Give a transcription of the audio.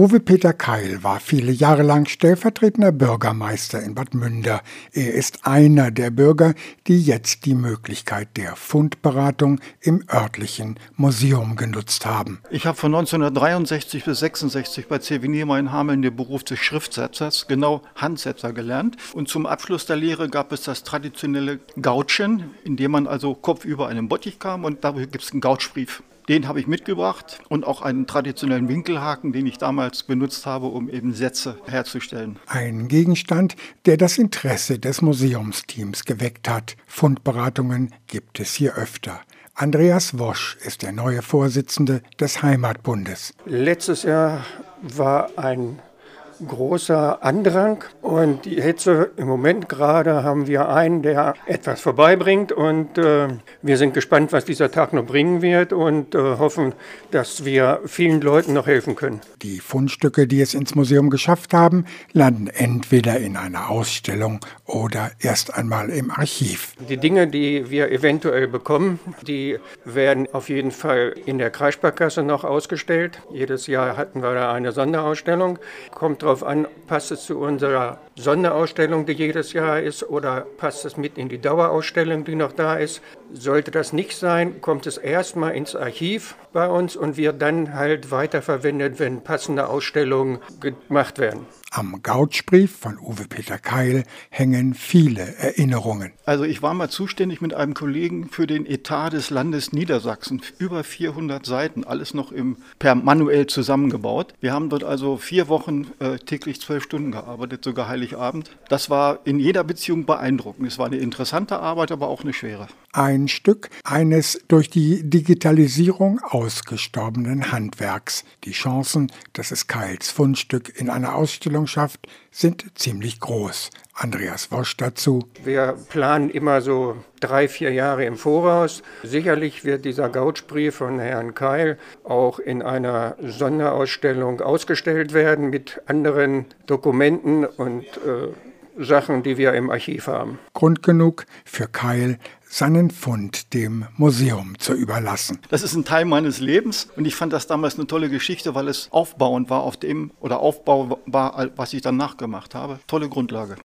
Uwe Peter Keil war viele Jahre lang stellvertretender Bürgermeister in Bad Münder. Er ist einer der Bürger, die jetzt die Möglichkeit der Fundberatung im örtlichen Museum genutzt haben. Ich habe von 1963 bis 66 bei C.W. Niemeyer in Hameln den Beruf des Schriftsetzers, genau Handsetzer gelernt. Und zum Abschluss der Lehre gab es das traditionelle Gautschen, in dem man also kopfüber einen Bottich kam und dafür gibt es einen Gautschbrief. Den habe ich mitgebracht und auch einen traditionellen Winkelhaken, den ich damals benutzt habe, um eben Sätze herzustellen. Ein Gegenstand, der das Interesse des Museumsteams geweckt hat. Fundberatungen gibt es hier öfter. Andreas Wosch ist der neue Vorsitzende des Heimatbundes. Letztes Jahr war ein großer Andrang und die Hitze im Moment gerade haben wir einen, der etwas vorbeibringt und äh, wir sind gespannt, was dieser Tag noch bringen wird und äh, hoffen, dass wir vielen Leuten noch helfen können. Die Fundstücke, die es ins Museum geschafft haben, landen entweder in einer Ausstellung oder erst einmal im Archiv. Die Dinge, die wir eventuell bekommen, die werden auf jeden Fall in der Kreissparkasse noch ausgestellt. Jedes Jahr hatten wir da eine Sonderausstellung. Kommt darauf an, passt es zu unserer Sonderausstellung, die jedes Jahr ist, oder passt es mit in die Dauerausstellung, die noch da ist. Sollte das nicht sein, kommt es erstmal ins Archiv bei uns und wird dann halt weiterverwendet, wenn passende Ausstellungen gemacht werden. Am Gautschbrief von Uwe Peter Keil hängen viele Erinnerungen. Also ich war mal zuständig mit einem Kollegen für den Etat des Landes Niedersachsen. Über 400 Seiten, alles noch im, per manuell zusammengebaut. Wir haben dort also vier Wochen äh, täglich zwölf Stunden gearbeitet, sogar Heiligabend. Das war in jeder Beziehung beeindruckend. Es war eine interessante Arbeit, aber auch eine schwere. Ein Stück eines durch die Digitalisierung ausgestorbenen Handwerks. Die Chancen, dass es Keils Fundstück in einer Ausstellung schafft, sind ziemlich groß. Andreas Wosch dazu. Wir planen immer so drei, vier Jahre im Voraus. Sicherlich wird dieser Gautschbrief von Herrn Keil auch in einer Sonderausstellung ausgestellt werden mit anderen Dokumenten und äh, Sachen, die wir im Archiv haben. Grund genug für Keil, seinen Fund dem Museum zu überlassen. Das ist ein Teil meines Lebens und ich fand das damals eine tolle Geschichte, weil es aufbauend war auf dem oder aufbaubar, was ich dann nachgemacht habe. Tolle Grundlage.